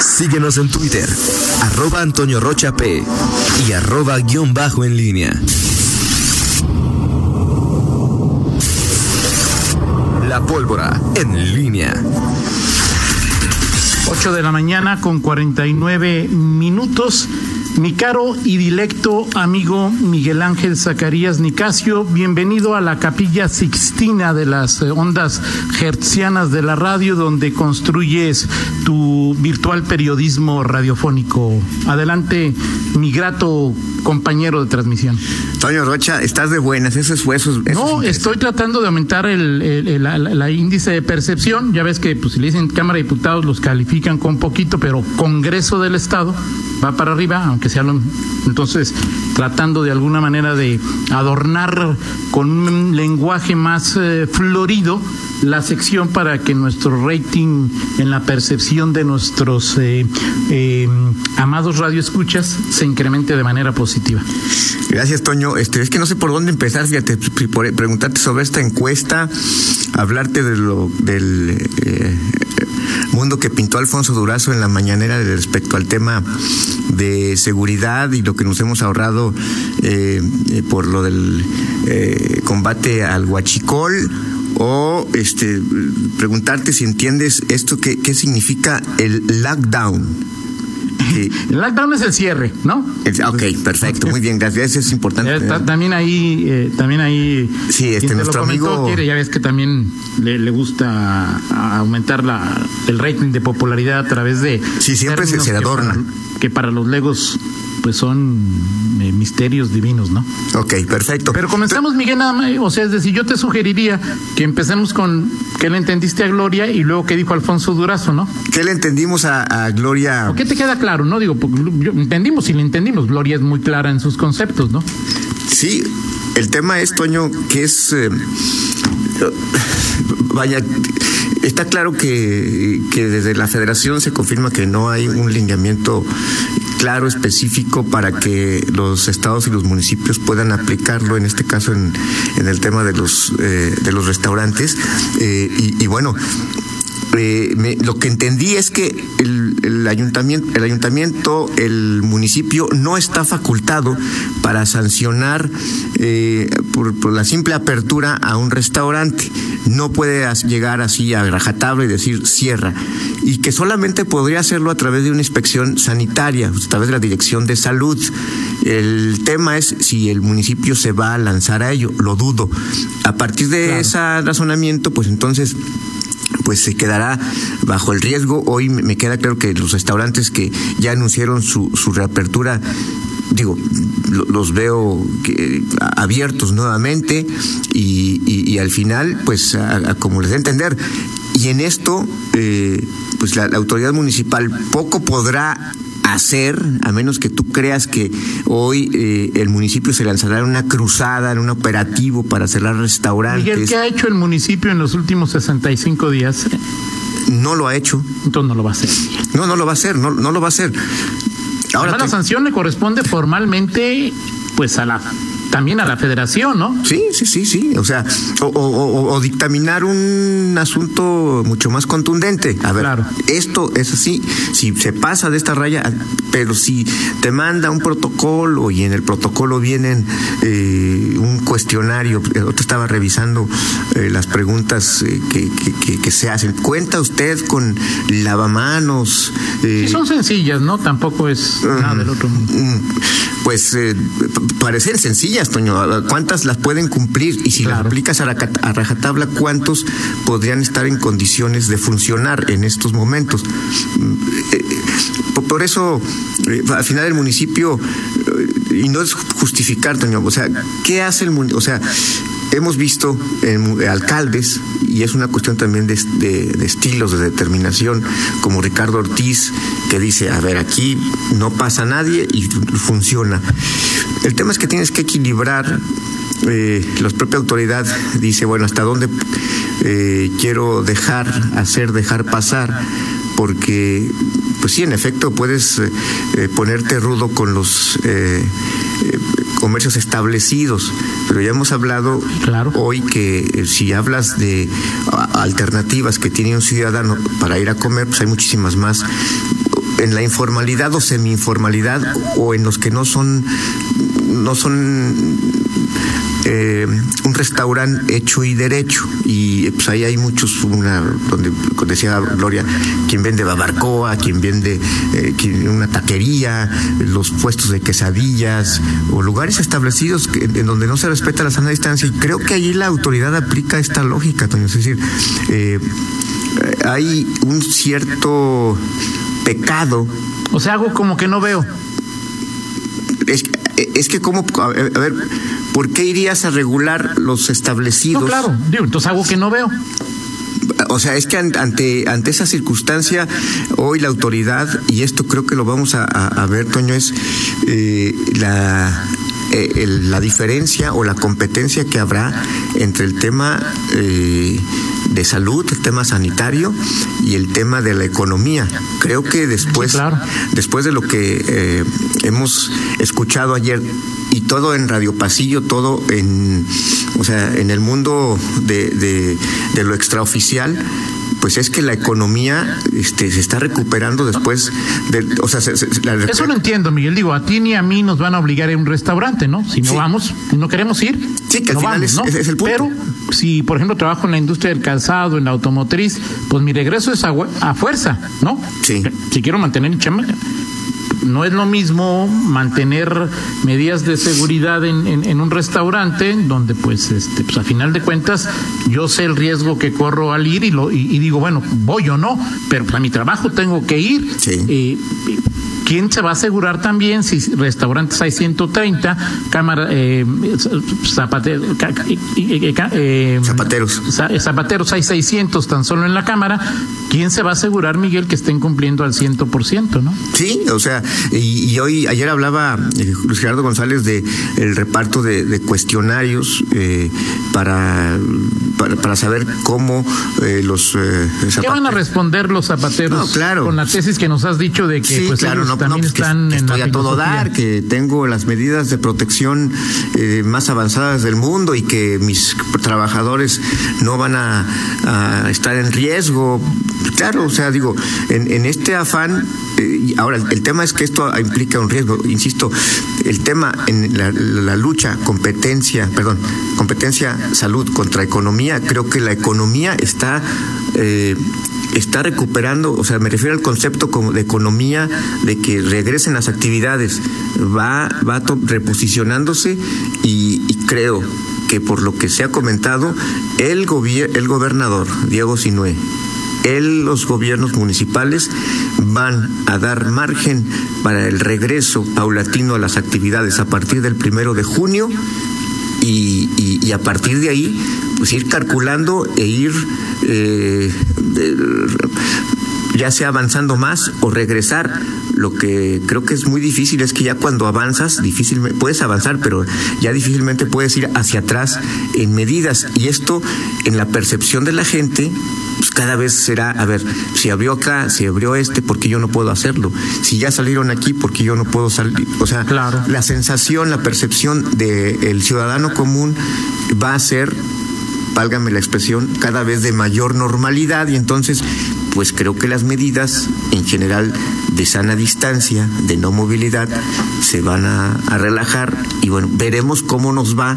Síguenos en Twitter, arroba Antonio Rocha P y arroba guion bajo en línea. La pólvora en línea. 8 de la mañana con 49 minutos. Mi caro y dilecto amigo Miguel Ángel Zacarías Nicasio, bienvenido a la capilla sixtina de las eh, ondas hertzianas de la radio, donde construyes tu virtual periodismo radiofónico. Adelante, mi grato compañero de transmisión. Toño Rocha, estás de buenas, eso es eso, No, estoy tratando de aumentar el, el, la, índice de percepción. Ya ves que pues, si le dicen Cámara de Diputados los califican con poquito, pero Congreso del Estado va para arriba, aunque sea lo, entonces tratando de alguna manera de adornar con un lenguaje más eh, florido la sección para que nuestro rating en la percepción de nuestros eh, eh, amados radioescuchas se incremente de manera positiva. Gracias, Toño. Este, es que no sé por dónde empezar, fíjate, por preguntarte sobre esta encuesta, hablarte de lo del eh, mundo que pintó Alfonso Durazo en la mañanera respecto al tema de seguridad y lo que nos hemos ahorrado eh, eh, por lo del combate al huachicol o este preguntarte si entiendes esto qué, qué significa el lockdown el lockdown es el cierre, ¿no? ok, perfecto, muy bien, gracias. Eso es importante. También ahí, eh, también ahí. Sí, este nuestro amigo. Quiere, ya ves que también le, gusta aumentar la, el rating de popularidad a través de. Sí, siempre se, se adorna. que para los legos pues son eh, misterios divinos, ¿no? Ok, perfecto. Pero comenzamos, Miguel, o sea, es decir, yo te sugeriría que empecemos con qué le entendiste a Gloria y luego qué dijo Alfonso Durazo, ¿no? ¿Qué le entendimos a, Gloria? ¿O qué te queda claro, no? Digo, yo, entendimos y le entendimos. Gloria es muy clara en sus conceptos, ¿no? Sí, el tema es, Toño, que es... Eh, vaya, está claro que, que, desde la federación se confirma que no hay un lineamiento claro, específico para que los estados y los municipios puedan aplicarlo, en este caso en, en el tema de los, eh, de los restaurantes. Eh, y, y, bueno, eh, lo que entendí es que el, ayuntamiento, el ayuntamiento, el municipio no está facultado para sancionar eh, por, la simple apertura a un restaurante. No puede llegar así a rajatabla y decir cierra. Y que solamente podría hacerlo a través de una inspección sanitaria, a través de la dirección de salud. El tema es si el municipio se va a lanzar a ello. Lo dudo. A partir de ese razonamiento, pues entonces pues se quedará bajo el riesgo. Hoy me queda claro que los restaurantes que ya anunciaron su, reapertura digo, los veo abiertos nuevamente y, al final, pues, como les de entender, y en esto, eh, pues la, autoridad municipal poco podrá hacer, a menos que tú creas que hoy eh, el municipio se lanzará en una cruzada, en un operativo para cerrar restaurantes. Miguel, ¿qué ha hecho el municipio en los últimos 65 días? No lo ha hecho. Entonces no lo va a hacer. No, no lo va a hacer, no, no lo va a hacer. Ahora la sanción le corresponde formalmente pues a la también a la federación, ¿no? Sí, sí, sí, sí. O sea, o, dictaminar un asunto mucho más contundente. A ver, esto es así. Si se pasa de esta raya, pero si te manda un protocolo y en el protocolo vienen eh, un cuestionario, te estaba revisando eh, las preguntas eh, que, que, se hacen. ¿Cuenta usted con lavamanos? Sí, son sencillas, ¿no? Tampoco es nada del otro mundo. Pues parecer sencillas ¿Cuántas las pueden cumplir? Y si las aplicas a, rajatabla, ¿cuántos podrían estar en condiciones de funcionar en estos momentos? Mm, eh, por eso, eh, al final el municipio, eh, y no es justificar, Toño, o sea, ¿qué hace el municipio? O sea, hemos visto en, alcaldes, y es una cuestión también de, estilos, de determinación, como Ricardo Ortiz, que dice, a ver, aquí no pasa nadie y funciona. El tema es que tienes que equilibrar, eh, la propia autoridad dice, bueno, hasta dónde eh, quiero dejar, hacer, dejar pasar, porque, pues sí, en efecto, puedes eh, ponerte rudo con los comercios establecidos, pero ya hemos hablado hoy que si hablas de alternativas que tiene un ciudadano para ir a comer, pues hay muchísimas más. En la informalidad o semi-informalidad o en los que no son no son eh, un restaurante hecho y derecho. Y pues ahí hay muchos una donde decía Gloria quien vende babarcoa quien vende eh, una taquería los puestos de quesadillas o lugares establecidos en donde no se respeta la sana distancia. Y creo que allí la autoridad aplica esta lógica Toño. Es decir eh, hay un cierto pecado. O sea algo como que no veo. Es, es que como a ver ¿por qué irías a regular los establecidos? No, claro, digo, entonces algo que no veo. O sea, es que ante, ante esa circunstancia, hoy la autoridad, y esto creo que lo vamos a, ver, Toño, es eh, la, eh, la diferencia o la competencia que habrá entre el tema eh, de salud, el tema sanitario y el tema de la economía. Creo que después, después de lo que hemos escuchado ayer y todo en Radio Pasillo, todo en, o sea, en el mundo de, de, de lo extraoficial, pues es que la economía este, se está recuperando después de, o sea, eso lo entiendo, Miguel. Digo, a ti ni a mí nos van a obligar a un restaurante, ¿no? Si no vamos, no queremos ir. Sí, que al final es, el punto. Pero si, por ejemplo, trabajo en la industria del calzado, en la automotriz, pues mi regreso es a, a fuerza, ¿no? Sí. Si quiero mantener mi chamba no es lo mismo mantener medidas de seguridad en, en, un restaurante donde pues este pues a final de cuentas yo sé el riesgo que corro al ir y lo y, digo bueno voy o no pero para mi trabajo tengo que ir sí. ¿Quién se va a asegurar también si restaurantes hay 130, cámara, eh, zapateros, eh, zapateros. zapateros hay 600 tan solo en la cámara? ¿Quién se va a asegurar, Miguel, que estén cumpliendo al 100%, no? Sí, o sea, y, hoy, ayer hablaba eh, Luis Gerardo González de el reparto de, cuestionarios eh, para, para, saber cómo eh, los ¿Qué van a responder los zapateros claro. con la tesis que nos has dicho de que sí, pues, claro, no, también pues están estoy a todo dar, que tengo las medidas de protección más avanzadas del mundo y que mis trabajadores no van a, a estar en riesgo. Claro, o sea, digo, en, este afán, eh, ahora el, tema es que esto implica un riesgo, insisto, el tema en la, lucha, competencia, perdón, competencia, salud contra economía, creo que la economía está... Eh, está recuperando, o sea, me refiero al concepto de economía, de que regresen las actividades, va, va reposicionándose y, creo que por lo que se ha comentado, el, el gobernador, Diego Sinué, el, los gobiernos municipales van a dar margen para el regreso paulatino a las actividades a partir del primero de junio y, a partir de ahí pues ir calculando e ir eh, ya sea avanzando más o regresar lo que creo que es muy difícil es que ya cuando avanzas, difícilmente puedes avanzar, pero ya difícilmente puedes ir hacia atrás en medidas. Y esto, en la percepción de la gente, pues cada vez será, a ver, si abrió acá, si abrió este, ¿por qué yo no puedo hacerlo? Si ya salieron aquí, ¿por qué yo no puedo salir? O sea, claro. la sensación, la percepción del ciudadano común va a ser válgame la expresión, cada vez de mayor normalidad y entonces pues creo que las medidas en general de sana distancia, de no movilidad, se van a, relajar y bueno, veremos cómo nos va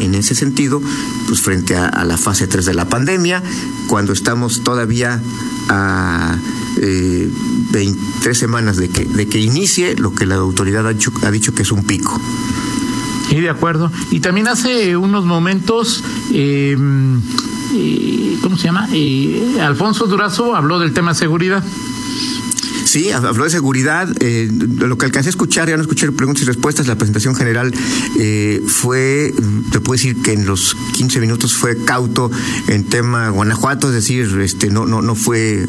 en ese sentido, pues frente a, la fase 3 de la pandemia, cuando estamos todavía a eh, 23 semanas de que, de que inicie lo que la autoridad ha dicho, ha dicho que es un pico. Sí, de acuerdo. Y también hace unos momentos eh, ¿cómo se llama? Eh, Alfonso Durazo habló del tema seguridad. Sí, habló de seguridad. Eh, lo que alcancé a escuchar, ya no escuché preguntas y respuestas, la presentación general eh, fue, te puedo decir que en los 15 minutos fue cauto en tema Guanajuato, es decir, este no no no fue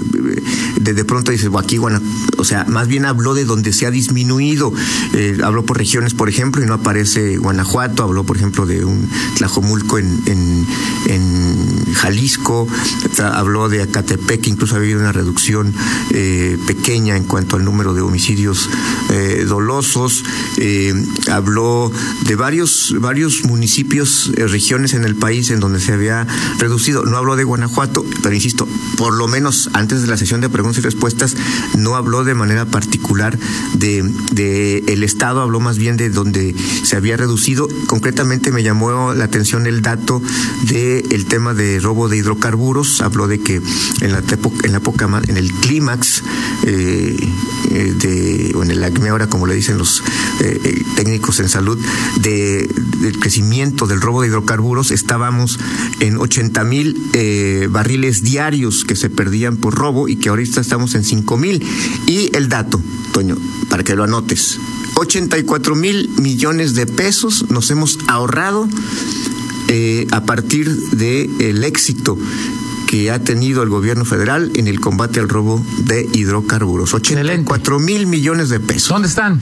de, de pronto dice aquí Guanajuato, o sea, más bien habló de donde se ha disminuido. Eh, habló por regiones, por ejemplo, y no aparece Guanajuato, habló, por ejemplo, de un Tlajomulco en, en, en Jalisco, habló de Acatepec, incluso ha habido una reducción pequeña en cuanto al número de homicidios eh, dolosos. Eh, habló de varios, varios municipios, eh, regiones en el país en donde se había reducido. No habló de Guanajuato, pero insisto, por lo menos antes de la sesión de preguntas y respuestas, no habló de manera particular de, de el Estado, habló más bien de donde se había reducido. Concretamente me llamó la atención el dato del el tema de robo de hidrocarburos. Habló de que en la, en la época, en el clímax eh, eh, de, o en el acme ahora, como le dicen los eh, técnicos en salud, de, del crecimiento del robo de hidrocarburos, estábamos en 80 mil barriles diarios que se perdían por robo y que ahorita estamos en 5 mil. Y el dato, Toño, para que lo anotes, 84 mil millones de pesos nos hemos ahorrado eh, a partir del el éxito que ha tenido el gobierno federal en el combate al robo de hidrocarburos. 84 mil millones de pesos. ¿Dónde están?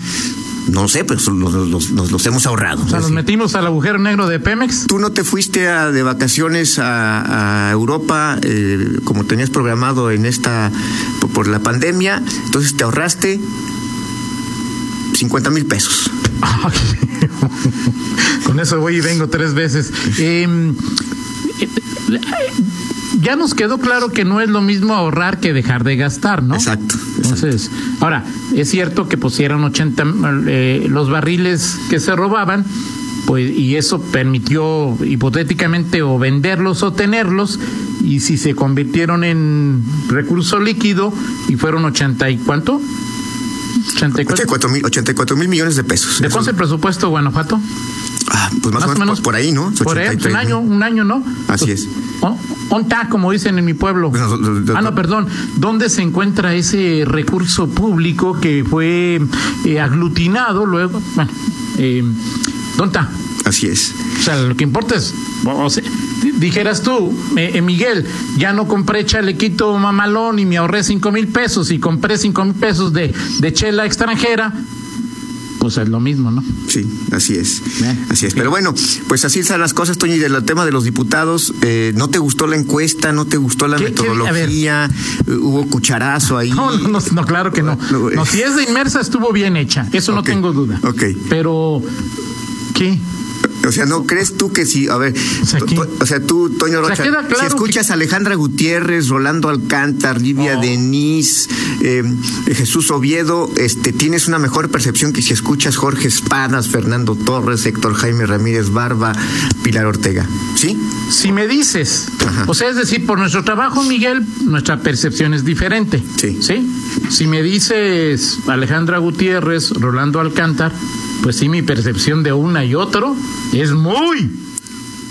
No sé, pero nos, los hemos ahorrado. O sea, nos metimos al agujero negro de Pemex. Tú no te fuiste de vacaciones a, Europa eh, como tenías programado en esta por la pandemia, entonces te ahorraste 50 mil pesos. Con eso voy y vengo tres veces. Em, ya nos quedó claro que no es lo mismo ahorrar que dejar de gastar, ¿no? Exacto. Entonces, ahora, es cierto que pusieron 80 eh, los barriles que se robaban, pues, y eso permitió hipotéticamente o venderlos o tenerlos, y si se convirtieron en recurso líquido y fueron 80 y cuánto? 84 mil millones de pesos. ¿De cuánto es el presupuesto Guanajuato? Ah, pues más, o menos, por, ahí, ¿no? Por ahí, un año, un año, ¿no? Así pues, es. ¿Onta, como dicen en mi pueblo? ah, no, perdón. ¿Dónde se encuentra ese recurso público que fue eh, aglutinado luego? Bueno, eh, ¿dónde está? Así es. O sea, lo que importa es, dijeras tú, eh, Miguel, ya no compré chalequito mamalón y me ahorré cinco mil pesos y compré cinco mil pesos de, de chela extranjera, pues es lo mismo, ¿no? Sí, así es. Así es. Pero bueno, pues así están las cosas, Toño, y del tema de los diputados, eh, ¿no te gustó la encuesta? ¿No te gustó la metodología? ¿Hubo cucharazo ahí? No, no, no, claro que no. No, si es de inmersa, estuvo bien hecha. Eso no tengo duda. Ok. Pero, ¿qué? O sea, ¿no crees tú que si, a ver, o sea, tú, Toño Rocha, si escuchas a Alejandra Gutiérrez, Rolando Alcántar, Livia oh. Denis, eh, Jesús Oviedo, este, tienes una mejor percepción que si escuchas Jorge Espadas, Fernando Torres, Héctor Jaime Ramírez Barba, Pilar Ortega, ¿sí? Si me dices, o sea, es decir, por nuestro trabajo, Miguel, nuestra percepción es diferente. Sí. ¿Sí? Si me dices Alejandra Gutiérrez, Rolando Alcántar, pues sí, mi percepción de una y otro es muy,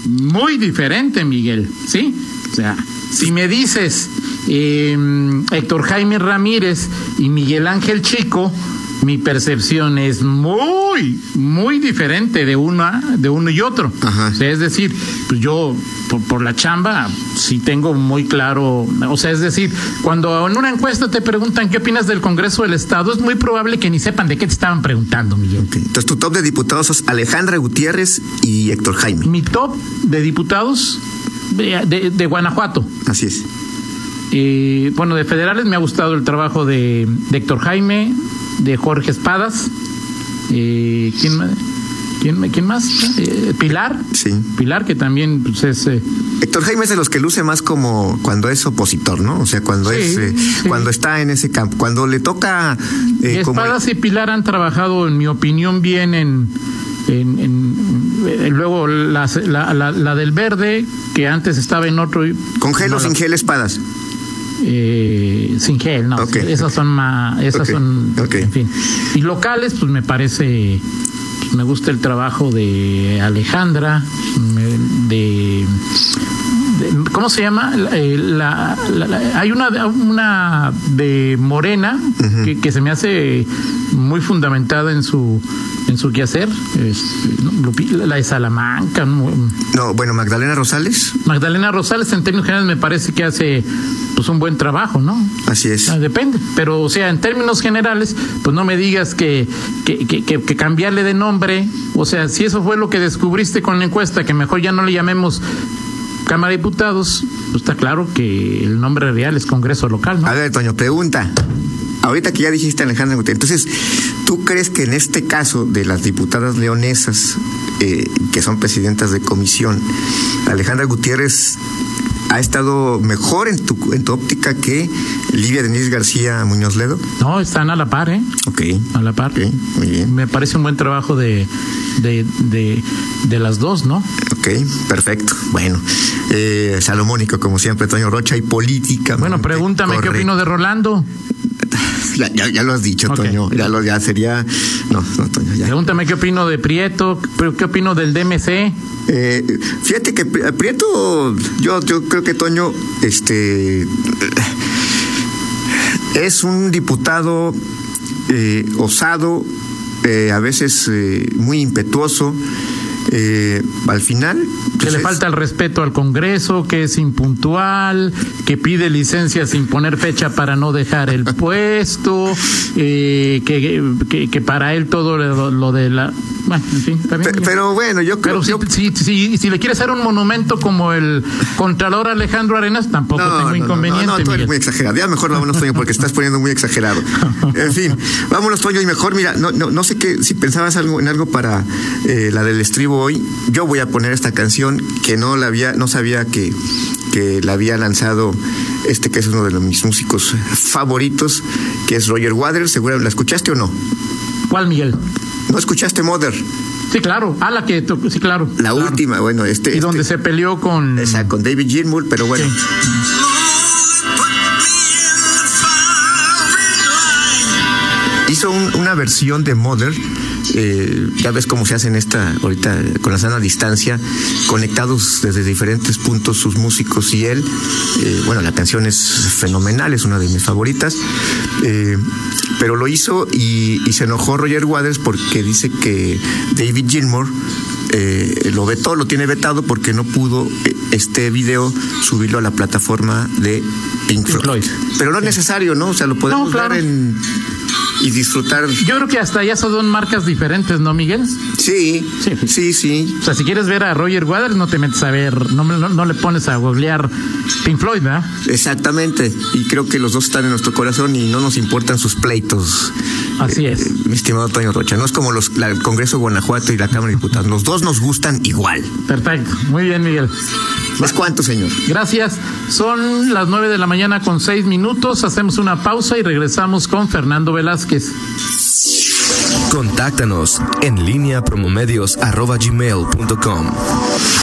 muy diferente, Miguel, ¿sí? O sea, si me dices em, Héctor Jaime Ramírez y Miguel Ángel Chico, mi percepción es muy, muy diferente de una, de uno y otro. O sea, es decir, pues yo por, la chamba sí tengo muy claro, o sea, es decir, cuando en una encuesta te preguntan qué opinas del Congreso del Estado, es muy probable que ni sepan de qué te estaban preguntando, Miguel. Entonces tu top de diputados es Alejandra Gutiérrez y Héctor Jaime. Mi top de diputados de, Guanajuato. Así es. Eh, bueno, de federales me ha gustado el trabajo de, de Héctor Jaime, de Jorge Espadas. Eh, ¿quién, más? ¿Quién, ¿Quién más? Eh, Pilar. Sí. Pilar, que también pues, es. Eh, Héctor Jaime es de los que luce más como cuando es opositor, ¿no? O sea, cuando es eh, cuando está en ese campo, cuando le toca. Espadas y Pilar han trabajado, en mi opinión, bien en. en, luego la, la, del verde, que antes estaba en otro. ¿Con gel o sin gel espadas? Eh, sin gel, no. Esas son más, esas son, en fin. Y locales, pues me parece, pues, me gusta el trabajo de Alejandra, de, ¿cómo se llama? Eh, la, hay una, una de Morena que, que se me hace muy fundamentada en su en su quehacer, la de Salamanca. No, bueno, Magdalena Rosales. Magdalena Rosales, en términos generales, me parece que hace pues un buen trabajo, ¿no? Así es. Ah, depende, pero o sea, en términos generales, pues no me digas que, que, que, que, cambiarle de nombre, o sea, si eso fue lo que descubriste con la encuesta, que mejor ya no le llamemos Cámara de Diputados, pues está claro que el nombre real es Congreso Local, ¿no? A ver, Toño, pregunta. ahorita que ya dijiste Gutiérrez, entonces, ¿tú crees que en este caso de las diputadas leonesas, eh, que son presidentas de comisión, Alejandra Gutiérrez ha estado mejor en tu, en tu óptica que Livia Denise García Muñoz Ledo? No, están a la par, ¿eh? Ok. A la par. Ok, muy bien. Me parece un buen trabajo de, de, de, de las dos, ¿no? Ok, perfecto. Bueno, eh, salomónico como siempre, Toño Rocha y política. Bueno, pregúntame qué opino de Rolando. Ya, ya, lo has dicho. Toño. Ya, lo, ya sería. No, no, Toño, ya. Pregúntame qué opino de Prieto, qué qué opino del DMC. Eh, fíjate que Pri- Prieto, yo, yo creo que Toño, este. Es un diputado eh, osado, eh, a veces eh, muy impetuoso. Eh, al final. Que pues, le es- falta el respeto al Congreso, que es impuntual, que pide licencia sin poner fecha para no dejar el puesto, eh, que, que, que para él todo lo, lo de la... Bueno, en fin, está bien. Pe- Pero bueno, yo creo Pero si, yo- si, si, si le quiere hacer un monumento como el Contralor Alejandro Arenas, tampoco tengo inconveniente. No, no, tú eres muy exagerado. Ya mejor vámonos, Toño, porque estás poniendo muy exagerado. En fin, vámonos, Toño, y mejor, mira, no, no, no sé qué, si pensabas algo, en algo para eh, la del estribo hoy, yo voy a poner esta canción que no la había, no sabía que, que la había lanzado este que es uno de mis músicos favoritos, que es Roger Waters. ¿Seguro la escuchaste o no? ¿Cuál, Miguel? ¿No escuchaste Mother? Sí, claro. Ah, la que sí, claro. La Claro. última, bueno, este. Y donde este- se peleó con... esa, con David Gilmour, pero bueno. Sí. Hizo un- una versión de Mother. eh, ya ves cómo se hacen esta ahorita con la sana distancia, conectados desde diferentes puntos sus músicos y él. Eh, bueno, la canción es fenomenal, es una de mis favoritas. eh, pero lo hizo y, y se enojó Roger Waters porque dice que David Gilmour eh, lo vetó, lo tiene vetado porque no pudo eh, este video subirlo a la plataforma de Pink Pink Floyd. Floyd. Pero no es necesario, ¿no? O sea, lo podemos No, claro. ver en y disfrutar. Yo creo que hasta ya son marcas diferentes, ¿no, Miguel? Sí, Sí. sí, sí. O sea, si quieres ver a Roger Waters, no te metes a ver, no, no, no le pones a googlear Pink Floyd, ¿verdad? Exactamente. Y creo que los dos están en nuestro corazón y no nos importan sus pleitos. Así es. Eh, mi estimado Toño Rocha. No es como los, la- el Congreso de Guanajuato y la Cámara de Diputados. Los dos nos gustan igual. Perfecto. Muy bien, Miguel. ¿Es cuánto, señor? Gracias. Son las nueve de la mañana con seis minutos. Hacemos una pausa y regresamos con Fernando Velázquez. Contáctanos en línea promomedios